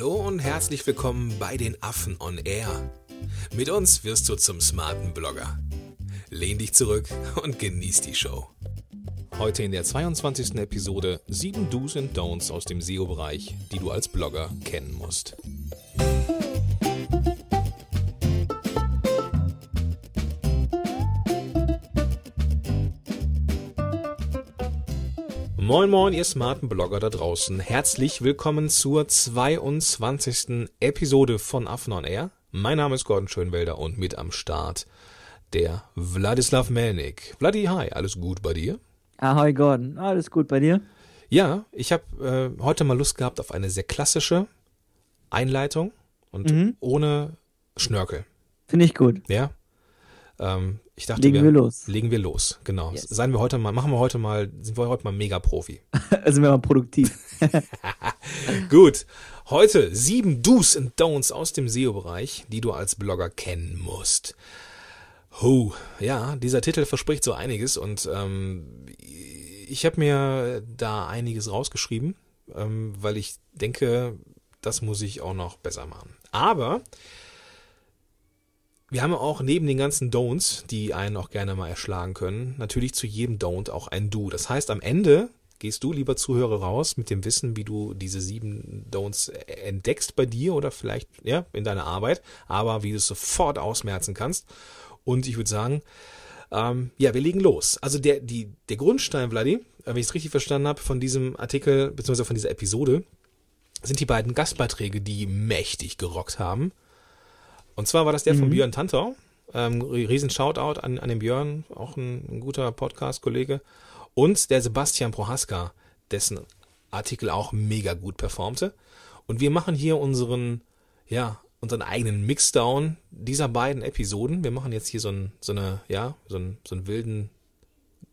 Hallo und herzlich willkommen bei den Affen on Air. Mit uns wirst du zum smarten Blogger. Lehn dich zurück und genieß die Show. Heute in der 22. Episode 7 Do's und Don'ts aus dem SEO-Bereich, die du als Blogger kennen musst. Moin Moin, ihr smarten Blogger da draußen. Herzlich willkommen zur 22. Episode von Affen on Air. Mein Name ist Gordon Schönwelder und mit am Start der Wladislav Melnik. Vladi, hi, alles gut bei dir? Ahoi Gordon, alles gut bei dir? Ja, ich habe äh, heute mal Lust gehabt auf eine sehr klassische Einleitung und mhm. ohne Schnörkel. Finde ich gut. Ja. Ähm, ich dachte, legen wir, wir, los. Legen wir los, genau. Yes. Seien wir heute mal, machen wir heute mal, sind wir heute mal mega Profi. sind wir mal produktiv. Gut. Heute sieben Do's und Don'ts aus dem SEO-Bereich, die du als Blogger kennen musst. Huh, ja, dieser Titel verspricht so einiges und ähm, ich habe mir da einiges rausgeschrieben, ähm, weil ich denke, das muss ich auch noch besser machen. Aber wir haben auch neben den ganzen Don'ts, die einen auch gerne mal erschlagen können, natürlich zu jedem Don't auch ein Do. Das heißt, am Ende gehst du, lieber Zuhörer, raus mit dem Wissen, wie du diese sieben Don'ts entdeckst bei dir oder vielleicht ja in deiner Arbeit, aber wie du es sofort ausmerzen kannst. Und ich würde sagen, ähm, ja, wir legen los. Also der, die, der Grundstein, Vladi, wenn ich es richtig verstanden habe, von diesem Artikel bzw. von dieser Episode, sind die beiden Gastbeiträge, die mächtig gerockt haben. Und zwar war das der mhm. von Björn Tantau. Ähm, riesen Shoutout an, an den Björn, auch ein, ein guter Podcast-Kollege. Und der Sebastian Prohaska, dessen Artikel auch mega gut performte. Und wir machen hier unseren, ja, unseren eigenen Mixdown dieser beiden Episoden. Wir machen jetzt hier so, ein, so eine, ja, so, ein, so einen wilden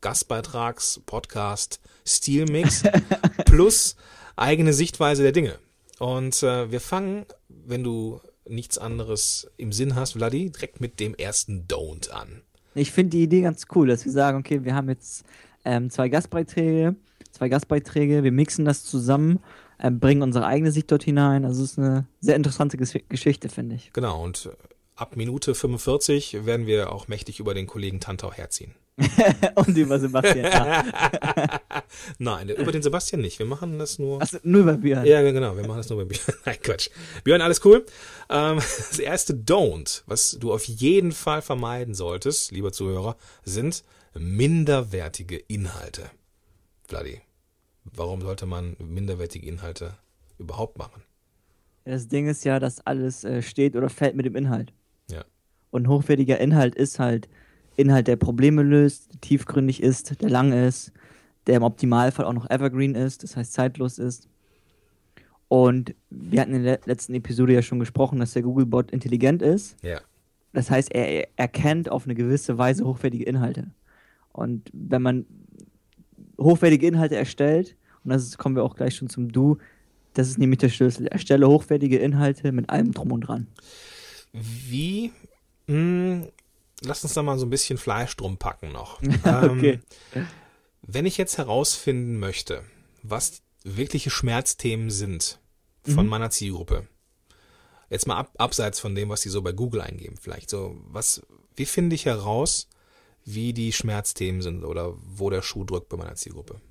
Gastbeitrags-Podcast Stilmix plus eigene Sichtweise der Dinge. Und äh, wir fangen, wenn du nichts anderes im Sinn hast, Vladi, direkt mit dem ersten Don't an. Ich finde die Idee ganz cool, dass wir sagen, okay, wir haben jetzt ähm, zwei Gastbeiträge, zwei Gastbeiträge, wir mixen das zusammen, äh, bringen unsere eigene Sicht dort hinein. Also es ist eine sehr interessante Ges Geschichte, finde ich. Genau, und ab Minute 45 werden wir auch mächtig über den Kollegen Tantau herziehen. und über Sebastian. Ja. Nein, über den Sebastian nicht. Wir machen das nur. Achso, nur bei Björn. Ja, genau. Wir machen das nur bei Björn. Nein, Quatsch. Björn, alles cool. Ähm, das erste Don't, was du auf jeden Fall vermeiden solltest, lieber Zuhörer, sind minderwertige Inhalte. Vladi, warum sollte man minderwertige Inhalte überhaupt machen? Das Ding ist ja, dass alles äh, steht oder fällt mit dem Inhalt. Ja. Und hochwertiger Inhalt ist halt Inhalt, der Probleme löst, tiefgründig ist, der lang ist, der im Optimalfall auch noch evergreen ist, das heißt zeitlos ist. Und wir hatten in der letzten Episode ja schon gesprochen, dass der Googlebot intelligent ist. Ja. Das heißt, er erkennt auf eine gewisse Weise hochwertige Inhalte. Und wenn man hochwertige Inhalte erstellt, und das kommen wir auch gleich schon zum Du, das ist nämlich der Schlüssel. Erstelle hochwertige Inhalte mit allem drum und dran. Wie mh, hm, lass uns da mal so ein bisschen Fleisch drum packen noch. okay. Ähm, wenn ich jetzt herausfinden möchte, was wirkliche Schmerzthemen sind von mhm. meiner Zielgruppe, jetzt mal ab, abseits von dem, was sie so bei Google eingeben, vielleicht so, was, wie finde ich heraus, wie die Schmerzthemen sind oder wo der Schuh drückt bei meiner Zielgruppe?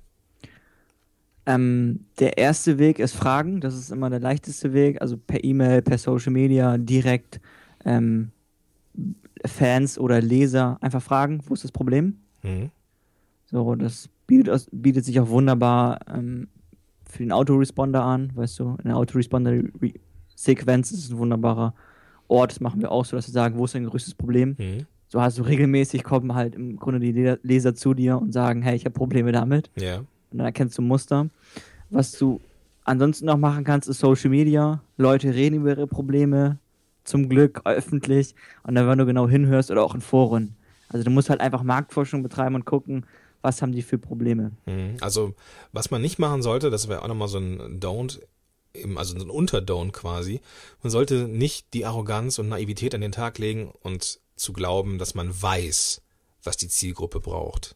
Ähm, der erste Weg ist Fragen, das ist immer der leichteste Weg, also per E-Mail, per Social Media, direkt ähm, Fans oder Leser einfach fragen, wo ist das Problem? Mhm. So, das bietet, bietet, sich auch wunderbar ähm, für den Autoresponder an, weißt du, in der Autoresponder-Sequenz ist es ein wunderbarer Ort, das machen wir auch so, dass wir sagen, wo ist dein größtes Problem? Mhm. So hast du regelmäßig kommen halt im Grunde die Leser zu dir und sagen, hey, ich habe Probleme damit. Ja. Und dann erkennst du Muster. Was du ansonsten noch machen kannst, ist Social Media. Leute reden über ihre Probleme, zum Glück öffentlich und dann, wenn du genau hinhörst oder auch in Foren. Also du musst halt einfach Marktforschung betreiben und gucken, was haben die für Probleme. Mhm. Also was man nicht machen sollte, das wäre auch nochmal so ein Don't, also so ein Unterdown quasi. Man sollte nicht die Arroganz und Naivität an den Tag legen und zu glauben, dass man weiß, was die Zielgruppe braucht.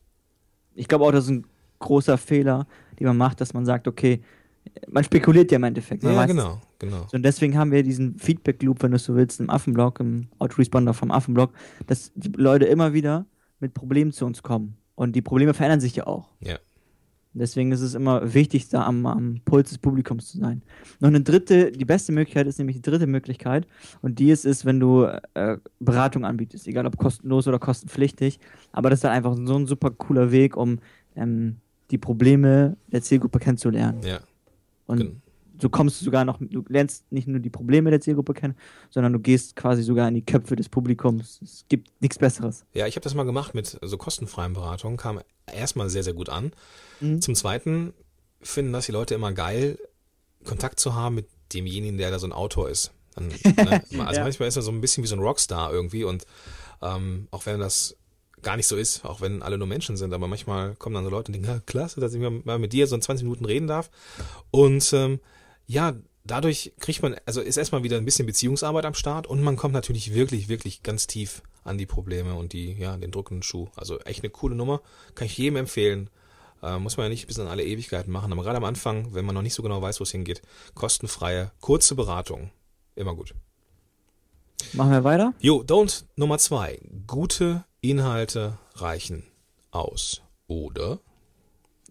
Ich glaube auch, das ist ein großer Fehler, den man macht, dass man sagt, okay, man spekuliert ja im Endeffekt. ja, genau, genau. So, und deswegen haben wir diesen Feedback-Loop, wenn du so willst, im Affenblog, im Autoresponder vom Affenblog, dass die Leute immer wieder mit Problemen zu uns kommen. Und die Probleme verändern sich ja auch. Ja. Deswegen ist es immer wichtig, da am, am Puls des Publikums zu sein. Noch eine dritte, die beste Möglichkeit ist nämlich die dritte Möglichkeit. Und die ist es, wenn du äh, Beratung anbietest, egal ob kostenlos oder kostenpflichtig. Aber das ist dann einfach so ein super cooler Weg, um ähm, die Probleme der Zielgruppe kennenzulernen. Ja. Und Gen so kommst du sogar noch, du lernst nicht nur die Probleme der Zielgruppe kennen, sondern du gehst quasi sogar in die Köpfe des Publikums. Es gibt nichts Besseres. Ja, ich habe das mal gemacht mit so kostenfreien Beratungen, kam erstmal sehr, sehr gut an. Mhm. Zum Zweiten finden das die Leute immer geil, Kontakt zu haben mit demjenigen, der da so ein Autor ist. Dann, ne, also ja. manchmal ist er so ein bisschen wie so ein Rockstar irgendwie und ähm, auch wenn das gar nicht so ist, auch wenn alle nur Menschen sind, aber manchmal kommen dann so Leute und denken, ja, klasse, dass ich mal mit dir so in 20 Minuten reden darf. Und ähm, ja, dadurch kriegt man, also ist erstmal wieder ein bisschen Beziehungsarbeit am Start und man kommt natürlich wirklich, wirklich ganz tief an die Probleme und die, ja, den drückenden Schuh. Also echt eine coole Nummer. Kann ich jedem empfehlen. Äh, muss man ja nicht bis an alle Ewigkeiten machen, aber gerade am Anfang, wenn man noch nicht so genau weiß, wo es hingeht, kostenfreie, kurze Beratung. Immer gut. Machen wir weiter? Jo, Don't Nummer zwei. Gute Inhalte reichen aus. Oder?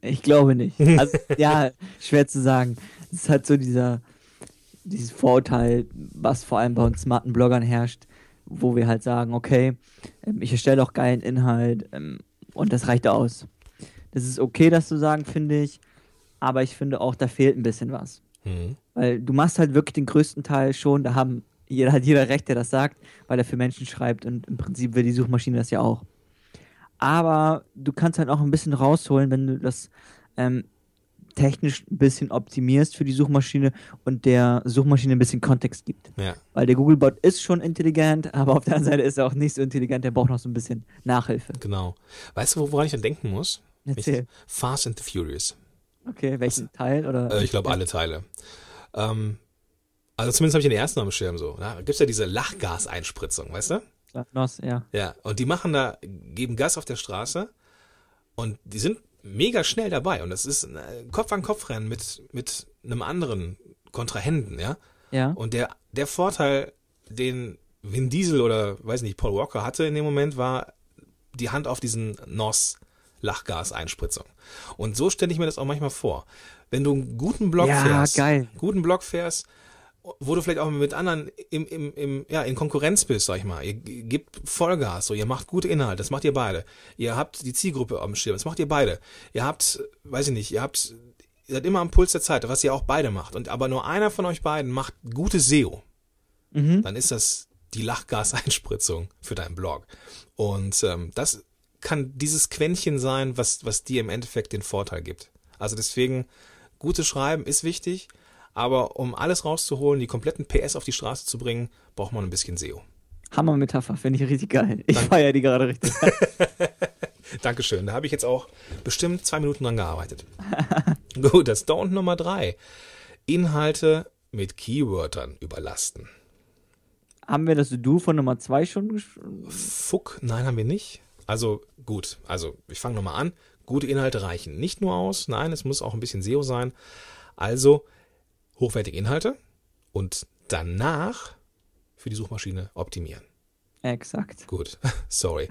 Ich glaube nicht. Also, ja, schwer zu sagen. Es ist halt so dieser, dieses Vorurteil, was vor allem bei uns smarten Bloggern herrscht, wo wir halt sagen, okay, ähm, ich erstelle auch geilen Inhalt ähm, und das reicht aus. Das ist okay, das zu sagen, finde ich, aber ich finde auch, da fehlt ein bisschen was. Mhm. Weil du machst halt wirklich den größten Teil schon, da haben jeder, hat jeder Recht, der das sagt, weil er für Menschen schreibt und im Prinzip will die Suchmaschine das ja auch. Aber du kannst halt auch ein bisschen rausholen, wenn du das ähm, technisch ein bisschen optimierst für die Suchmaschine und der Suchmaschine ein bisschen Kontext gibt. Ja. Weil der Googlebot ist schon intelligent, aber auf der anderen Seite ist er auch nicht so intelligent, der braucht noch so ein bisschen Nachhilfe. Genau. Weißt du, woran ich dann denken muss? Erzähl. Fast and the Furious. Okay, welchen Was? Teil? Oder? Äh, ich glaube, alle Teile. Ähm, also zumindest habe ich den ersten am Schirm so. Da gibt es ja diese Lachgaseinspritzung, weißt du? Nos, ja. Ja, und die machen da, geben Gas auf der Straße und die sind mega schnell dabei und das ist ein Kopf an Kopf Rennen mit mit einem anderen Kontrahenten, ja. Ja. Und der der Vorteil, den Vin Diesel oder weiß nicht Paul Walker hatte in dem Moment, war die Hand auf diesen NOS Lachgaseinspritzung. Und so stelle ich mir das auch manchmal vor. Wenn du einen guten Block ja, fährst, geil. guten Block fährst, wo du vielleicht auch mit anderen im, im, im, ja, in Konkurrenz bist, sag ich mal. Ihr gebt Vollgas, so, ihr macht gute Inhalte, das macht ihr beide. Ihr habt die Zielgruppe am Schirm, das macht ihr beide. Ihr habt, weiß ich nicht, ihr habt, ihr seid immer am Puls der Zeit, was ihr auch beide macht. Und aber nur einer von euch beiden macht gute SEO. Mhm. Dann ist das die Lachgaseinspritzung für deinen Blog. Und ähm, das kann dieses Quäntchen sein, was, was dir im Endeffekt den Vorteil gibt. Also deswegen, gutes Schreiben ist wichtig, aber um alles rauszuholen, die kompletten PS auf die Straße zu bringen, braucht man ein bisschen SEO. Hammer-Metapher, finde ich richtig geil. Ich feiere die gerade richtig. Dankeschön. Da habe ich jetzt auch bestimmt zwei Minuten dran gearbeitet. Gut, das Don't Nummer drei. Inhalte mit Keywörtern überlasten. Haben wir das Du von Nummer zwei schon? Fuck, nein, haben wir nicht. Also gut, also ich fange nochmal an. Gute Inhalte reichen nicht nur aus, nein, es muss auch ein bisschen SEO sein. Also hochwertige Inhalte und danach für die Suchmaschine optimieren. Exakt. Gut, sorry.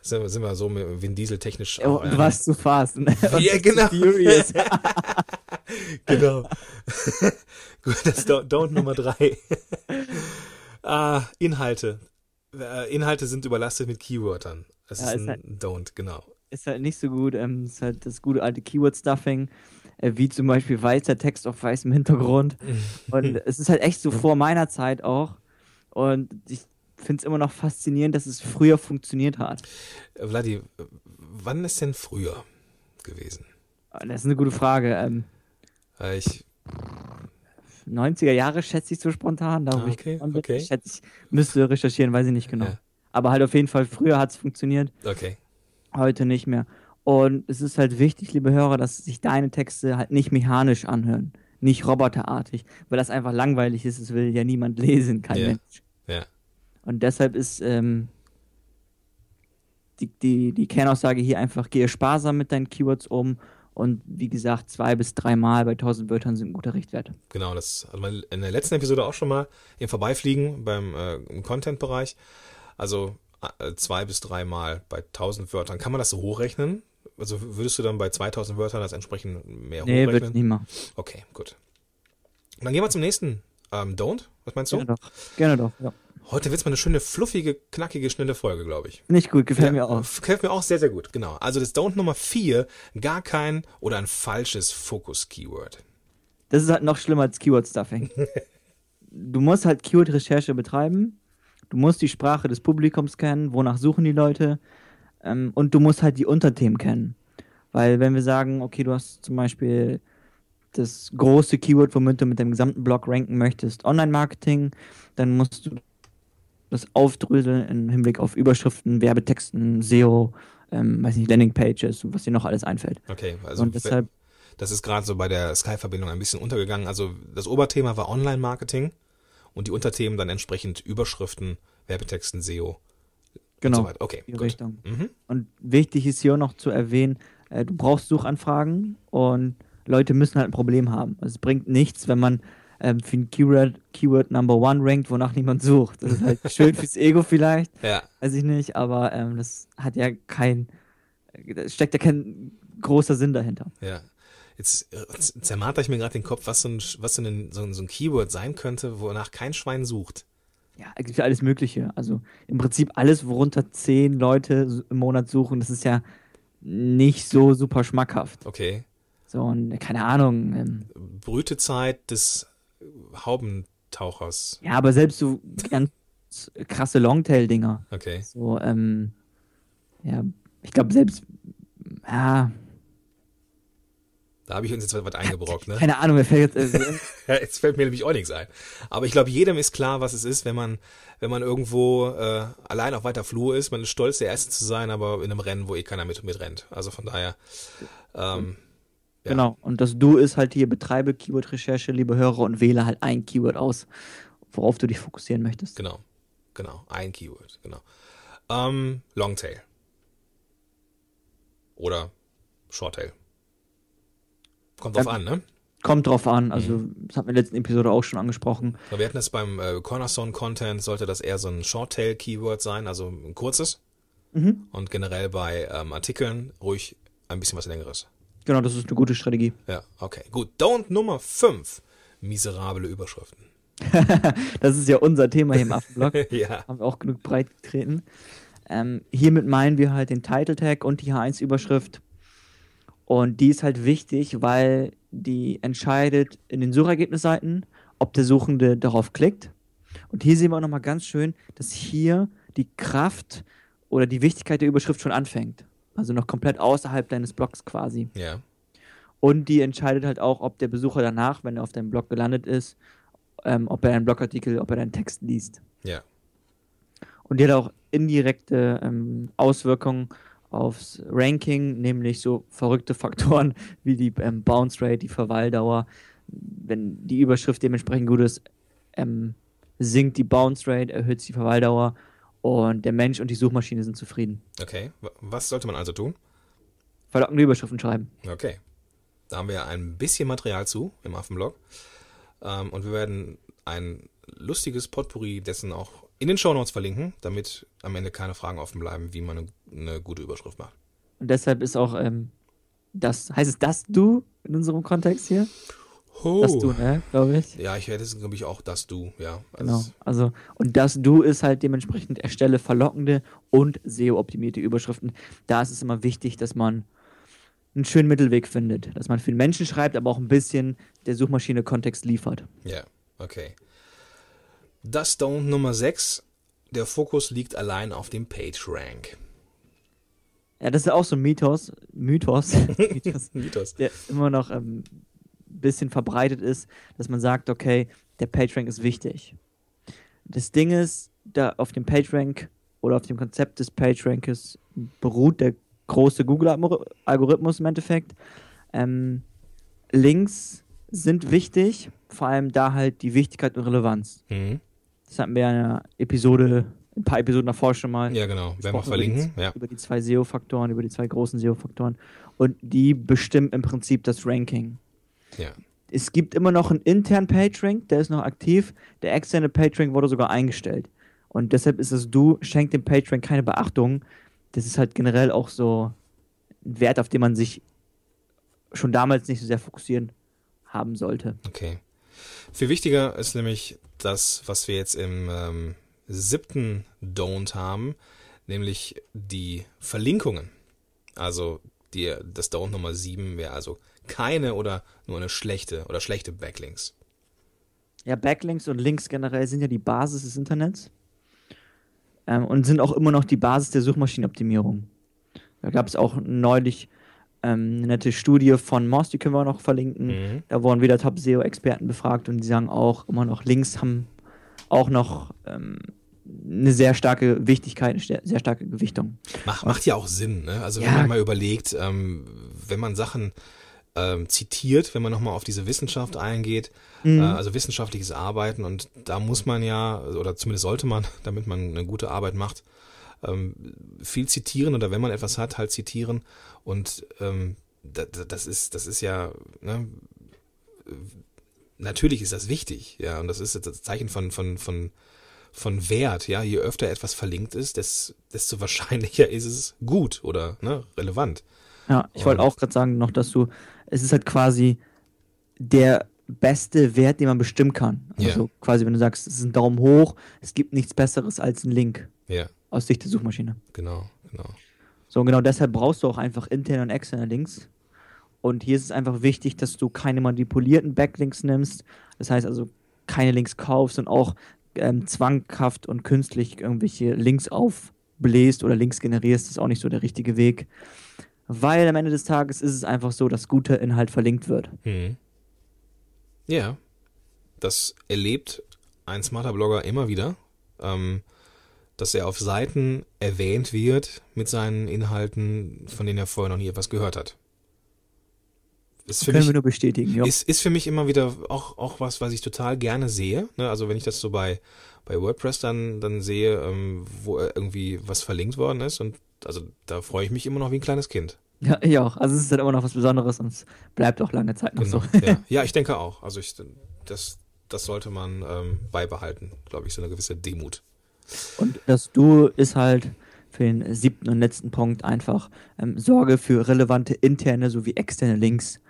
Sind, sind wir so mit Vin Diesel technisch. Oh, du warst zu fast. Ne? Ja, genau. genau. Gut, das Don't Nummer drei. ah, Inhalte. Äh, Inhalte sind überlastet mit Keywörtern. Das ja, ist ein halt, Don't, genau. Ist halt nicht so gut. Ähm, ist halt das gute alte Keyword-Stuffing äh, wie zum Beispiel weißer Text auf weißem Hintergrund. Und es ist halt echt so vor meiner Zeit auch. Und ich finde es immer noch faszinierend, dass es früher funktioniert hat. Äh, Vladi, wann ist denn früher gewesen? Das ist eine gute Frage. Ähm, ich 90er Jahre schätze ich so spontan. Da okay, ich, okay. Schätze, ich müsste recherchieren, weiß ich nicht genau. Ja. Aber halt auf jeden Fall, früher hat es funktioniert. Okay. Heute nicht mehr. Und es ist halt wichtig, liebe Hörer, dass sich deine Texte halt nicht mechanisch anhören, nicht roboterartig, weil das einfach langweilig ist. Es will ja niemand lesen, kein yeah. Mensch. Ja. Und deshalb ist ähm, die, die, die Kernaussage hier einfach, gehe sparsam mit deinen Keywords um Und wie gesagt, zwei bis dreimal bei 1000 Wörtern sind ein guter Richtwert. Genau, das hat man in der letzten Episode auch schon mal im Vorbeifliegen beim äh, Content-Bereich. Also zwei bis dreimal bei 1000 Wörtern. Kann man das so hochrechnen? Also würdest du dann bei 2000 Wörtern das entsprechend mehr nee, hochrechnen? Nee, würde ich nicht machen. Okay, gut. dann gehen wir zum nächsten. Ähm, Don't? Was meinst du? Gerne doch. Gerne doch, ja. Heute wird es mal eine schöne, fluffige, knackige, schnelle Folge, glaube ich. Nicht gut, gefällt ja, mir auch. Gefällt mir auch sehr, sehr gut, genau. Also das Don't Nummer 4, gar kein oder ein falsches Fokus-Keyword. Das ist halt noch schlimmer als Keyword-Stuffing. du musst halt Keyword-Recherche betreiben, du musst die Sprache des Publikums kennen, wonach suchen die Leute ähm, und du musst halt die Unterthemen kennen. Weil wenn wir sagen, okay, du hast zum Beispiel das große Keyword, womit du mit dem gesamten Blog ranken möchtest, Online-Marketing, dann musst du das aufdröseln im Hinblick auf Überschriften, Werbetexten, SEO, ähm, weiß nicht, Landingpages und was dir noch alles einfällt. Okay, also und deshalb, das ist gerade so bei der Sky-Verbindung ein bisschen untergegangen. Also das Oberthema war Online-Marketing und die Unterthemen dann entsprechend Überschriften, Werbetexten, SEO. Genau. Und so okay, die gut. Richtung. Mhm. Und wichtig ist hier auch noch zu erwähnen, äh, du brauchst Suchanfragen und Leute müssen halt ein Problem haben. Also es bringt nichts, wenn man ähm, für ein Keyword, Keyword Number One rankt, wonach niemand sucht. Das ist halt schön fürs Ego vielleicht. Ja. Weiß ich nicht, aber ähm, das hat ja kein, da steckt ja kein großer Sinn dahinter. Ja. Jetzt, jetzt zermarter ich mir gerade den Kopf, was, so ein, was so, ein, so, ein, so ein Keyword sein könnte, wonach kein Schwein sucht. Ja, es gibt ja alles Mögliche. Also im Prinzip alles, worunter zehn Leute im Monat suchen, das ist ja nicht so super schmackhaft. Okay. So, und keine Ahnung. Ähm, Brütezeit des Haubentauchers. Ja, aber selbst so ganz krasse Longtail-Dinger. Okay. So, ähm, ja, ich glaube selbst, ja. Da habe ich uns jetzt was eingebrockt, ne? Keine Ahnung, mir fällt jetzt. Jetzt fällt mir nämlich auch nichts ein. Aber ich glaube, jedem ist klar, was es ist, wenn man, wenn man irgendwo äh, allein auf weiter Flur ist. Man ist stolz, der Erste zu sein, aber in einem Rennen, wo eh keiner mit, mit rennt. Also von daher. Ähm, ja. Genau. Und das Du ist halt hier, betreibe Keyword-Recherche, liebe Hörer, und wähle halt ein Keyword aus, worauf du dich fokussieren möchtest. Genau. Genau. Ein Keyword. Genau. Ähm, Longtail. Oder Shorttail. Kommt drauf an, ne? Kommt drauf an. Also, mhm. das hatten wir in der letzten Episode auch schon angesprochen. Wir hatten das beim äh, Cornerstone Content, sollte das eher so ein Shorttail-Keyword sein, also ein kurzes. Mhm. Und generell bei ähm, Artikeln ruhig ein bisschen was längeres. Genau, das ist eine gute Strategie. Ja, okay. Gut. Don't Nummer 5. Miserable Überschriften. das ist ja unser Thema hier im Affenblog. ja. Haben wir auch genug breit getreten. Ähm, hiermit meinen wir halt den Title Tag und die H1-Überschrift. Und die ist halt wichtig, weil die entscheidet in den Suchergebnisseiten, ob der Suchende darauf klickt. Und hier sehen wir auch nochmal ganz schön, dass hier die Kraft oder die Wichtigkeit der Überschrift schon anfängt. Also noch komplett außerhalb deines Blogs quasi. Ja. Und die entscheidet halt auch, ob der Besucher danach, wenn er auf deinem Blog gelandet ist, ähm, ob er einen Blogartikel, ob er deinen Text liest. Ja. Und die hat auch indirekte ähm, Auswirkungen aufs Ranking, nämlich so verrückte Faktoren wie die ähm, Bounce Rate, die Verweildauer. Wenn die Überschrift dementsprechend gut ist, ähm, sinkt die Bounce Rate, erhöht die Verweildauer und der Mensch und die Suchmaschine sind zufrieden. Okay, was sollte man also tun? Verlockende Überschriften schreiben. Okay, da haben wir ein bisschen Material zu im Affenblog. Ähm, und wir werden ein lustiges Potpourri dessen auch in den Shownotes verlinken, damit am Ende keine Fragen offen bleiben, wie man eine, eine gute Überschrift macht. Und deshalb ist auch ähm, das, heißt es das du in unserem Kontext hier? Oh. Das Du, ne, glaube ich. Ja, ich hätte es, glaube ich, auch das Du, ja. Also genau. Also, und das Du ist halt dementsprechend erstelle verlockende und SEO-optimierte Überschriften. Da ist es immer wichtig, dass man einen schönen Mittelweg findet. Dass man für den Menschen schreibt, aber auch ein bisschen der Suchmaschine Kontext liefert. Ja, okay. Das Don't Nummer 6. Der Fokus liegt allein auf dem PageRank. Ja, das ist auch so ein Mythos. Mythos. Mythos. Mythos. Der immer noch ähm, bisschen verbreitet ist, dass man sagt, okay, der PageRank ist wichtig. Das Ding ist, da auf dem PageRank oder auf dem Konzept des PageRankes beruht der große Google-Algorithmus im Endeffekt. Ähm, Links sind wichtig, vor allem da halt die Wichtigkeit und Relevanz. Mhm. Das hatten wir in einer Episode, ein paar Episoden davor schon mal. Ja, genau. Werden wir verlinken. Über die, ja. über die zwei SEO-Faktoren, über die zwei großen SEO-Faktoren. und die bestimmen im Prinzip das Ranking. Ja. Es gibt immer noch einen internen PageRank, der ist noch aktiv. Der externe PageRank wurde sogar eingestellt. Und deshalb ist es du, schenkt dem PageRank keine Beachtung. Das ist halt generell auch so ein Wert, auf den man sich schon damals nicht so sehr fokussieren haben sollte. Okay. Viel wichtiger ist nämlich das, was wir jetzt im ähm, siebten Don't haben, nämlich die Verlinkungen. Also die, das Don't Nummer sieben wäre also keine oder nur eine schlechte oder schlechte Backlinks. Ja, Backlinks und Links generell sind ja die Basis des Internets ähm, und sind auch immer noch die Basis der Suchmaschinenoptimierung. Da gab es auch neulich ähm, eine nette Studie von Moss, die können wir auch noch verlinken. Mhm. Da wurden wieder Top-SEO-Experten befragt und die sagen auch immer noch, Links haben auch noch ähm, eine sehr starke Wichtigkeit, eine sehr starke Gewichtung. Mach, macht ja auch Sinn, ne? Also wenn ja. man mal überlegt, ähm, wenn man Sachen ähm, zitiert, wenn man nochmal auf diese Wissenschaft eingeht, mhm. äh, also wissenschaftliches Arbeiten und da muss man ja, oder zumindest sollte man, damit man eine gute Arbeit macht, ähm, viel zitieren oder wenn man etwas hat, halt zitieren und ähm, das, das ist, das ist ja, ne, natürlich ist das wichtig, ja, und das ist das Zeichen von, von, von, von Wert, ja, je öfter etwas verlinkt ist, desto wahrscheinlicher ist es gut oder ne, relevant. Ja, ich wollte auch gerade sagen noch, dass du, es ist halt quasi der beste Wert, den man bestimmen kann. Also yeah. quasi, wenn du sagst, es ist ein Daumen hoch, es gibt nichts Besseres als ein Link. Ja. Yeah. Aus Sicht der Suchmaschine. Genau, genau. So, genau deshalb brauchst du auch einfach interne und externe Links. Und hier ist es einfach wichtig, dass du keine manipulierten Backlinks nimmst. Das heißt also, keine Links kaufst und auch ähm, zwanghaft und künstlich irgendwelche Links aufbläst oder Links generierst. Das ist auch nicht so der richtige Weg weil am Ende des Tages ist es einfach so, dass guter Inhalt verlinkt wird. Hm. Ja, das erlebt ein smarter Blogger immer wieder, ähm, dass er auf Seiten erwähnt wird mit seinen Inhalten, von denen er vorher noch nie etwas gehört hat. Ist für Können mich, wir nur bestätigen, ja. Ist, ist für mich immer wieder auch, auch was, was ich total gerne sehe. Ne? Also wenn ich das so bei, bei WordPress dann, dann sehe, ähm, wo irgendwie was verlinkt worden ist und also da freue ich mich immer noch wie ein kleines Kind. Ja, ich auch. Also es ist halt immer noch was Besonderes und es bleibt auch lange Zeit noch genau, so. Ja. ja, ich denke auch. Also ich, das, das sollte man ähm, beibehalten, glaube ich, so eine gewisse Demut. Und das Du ist halt für den siebten und letzten Punkt einfach ähm, Sorge für relevante interne sowie externe Links.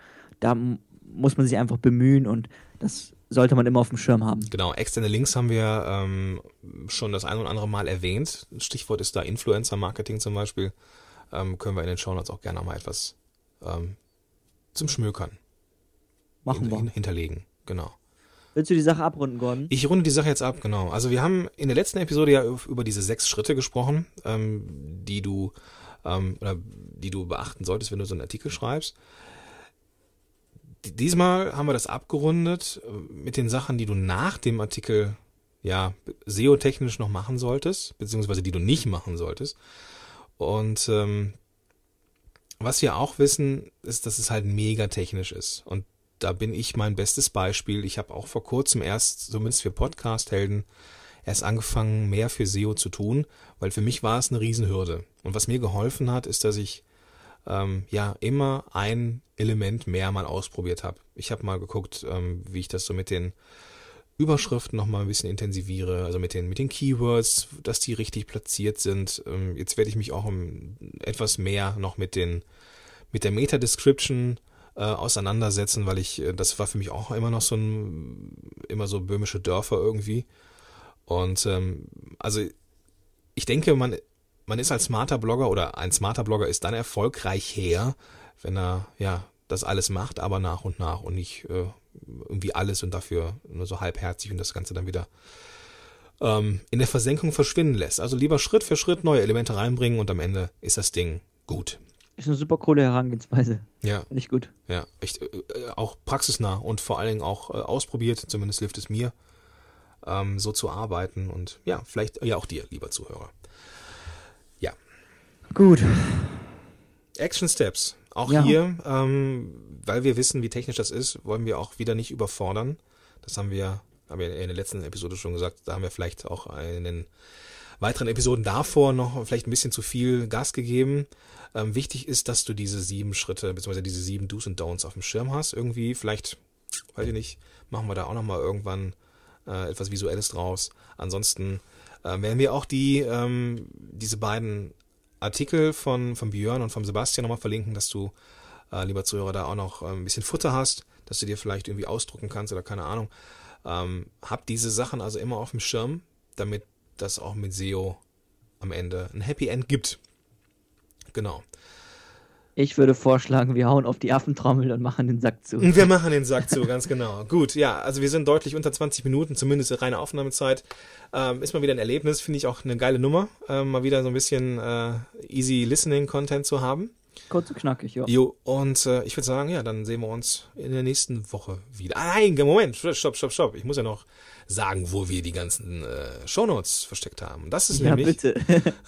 Da muss man sich einfach bemühen und das sollte man immer auf dem Schirm haben. Genau, externe Links haben wir ähm, schon das ein oder andere Mal erwähnt. Stichwort ist da Influencer-Marketing zum Beispiel. Ähm, können wir in den Show Notes auch gerne mal etwas ähm, zum Schmökern Machen hin, wir. hinterlegen. Genau. Willst du die Sache abrunden, Gordon? Ich runde die Sache jetzt ab, genau. Also wir haben in der letzten Episode ja über diese sechs Schritte gesprochen, ähm, die du ähm, oder die du beachten solltest, wenn du so einen Artikel schreibst. Diesmal haben wir das abgerundet äh, mit den Sachen, die du nach dem Artikel ja SEO-technisch noch machen solltest, beziehungsweise die du nicht machen solltest. Und ähm, was wir auch wissen, ist, dass es halt mega technisch ist. Und da bin ich mein bestes Beispiel. Ich habe auch vor kurzem erst, zumindest für Podcast-Helden, erst angefangen, mehr für SEO zu tun, weil für mich war es eine Riesenhürde. Und was mir geholfen hat, ist, dass ich ähm, ja immer ein Element mehr mal ausprobiert habe. Ich habe mal geguckt, ähm, wie ich das so mit den Überschriften noch mal ein bisschen intensiviere, also mit den mit den Keywords, dass die richtig platziert sind. Ähm, jetzt werde ich mich auch um, etwas mehr noch mit den mit der Meta Description äh, auseinandersetzen, weil ich äh, das war für mich auch immer noch so ein immer so böhmische Dörfer irgendwie. Und ähm, also ich denke, man man ist als smarter Blogger oder ein smarter Blogger ist dann erfolgreich her, wenn er ja das alles macht, aber nach und nach und nicht äh, irgendwie alles und dafür nur so halbherzig und das Ganze dann wieder ähm, in der Versenkung verschwinden lässt. Also lieber Schritt für Schritt neue Elemente reinbringen und am Ende ist das Ding gut. Ist eine super coole Herangehensweise. Ja. Finde ich gut. Ja, echt, äh, auch praxisnah und vor allen Dingen auch äh, ausprobiert, zumindest hilft es mir, ähm, so zu arbeiten und ja, vielleicht ja auch dir, lieber Zuhörer. Ja. Gut. Action Steps. Auch ja. hier, ähm, weil wir wissen, wie technisch das ist, wollen wir auch wieder nicht überfordern. Das haben wir, haben wir in der letzten Episode schon gesagt, da haben wir vielleicht auch einen weiteren Episoden davor noch vielleicht ein bisschen zu viel Gas gegeben. Ähm, wichtig ist, dass du diese sieben Schritte, beziehungsweise diese sieben Do's und Don'ts auf dem Schirm hast. Irgendwie, vielleicht, weiß ich nicht, machen wir da auch nochmal irgendwann äh, etwas Visuelles draus. Ansonsten äh, werden wir auch die, ähm, diese beiden Artikel von, von Björn und von Sebastian nochmal verlinken, dass du, äh, lieber Zuhörer, da auch noch äh, ein bisschen Futter hast, dass du dir vielleicht irgendwie ausdrucken kannst oder keine Ahnung. Ähm, hab diese Sachen also immer auf dem Schirm, damit das auch mit SEO am Ende ein Happy End gibt. Genau. Ich würde vorschlagen, wir hauen auf die Affentrommel und machen den Sack zu. Wir machen den Sack zu, ganz genau. Gut, ja, also wir sind deutlich unter 20 Minuten, zumindest reine Aufnahmezeit. Ähm, ist mal wieder ein Erlebnis, finde ich auch eine geile Nummer, ähm, mal wieder so ein bisschen äh, easy listening Content zu haben. Kurz und knackig, ja. Jo, und äh, ich würde sagen, ja, dann sehen wir uns in der nächsten Woche wieder. Ah, nein, Moment, stopp, stopp, stopp. Ich muss ja noch sagen, wo wir die ganzen äh, Shownotes versteckt haben. Das ist ja, nämlich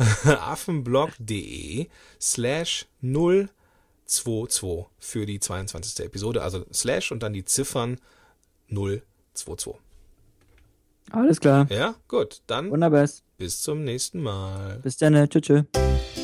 affenblog.de slash 022 für die 22. Episode. Also slash und dann die Ziffern 022. Alles klar. Ja, gut. Dann Wunderbar. bis zum nächsten Mal. Bis dann. Tschüss. tschüss.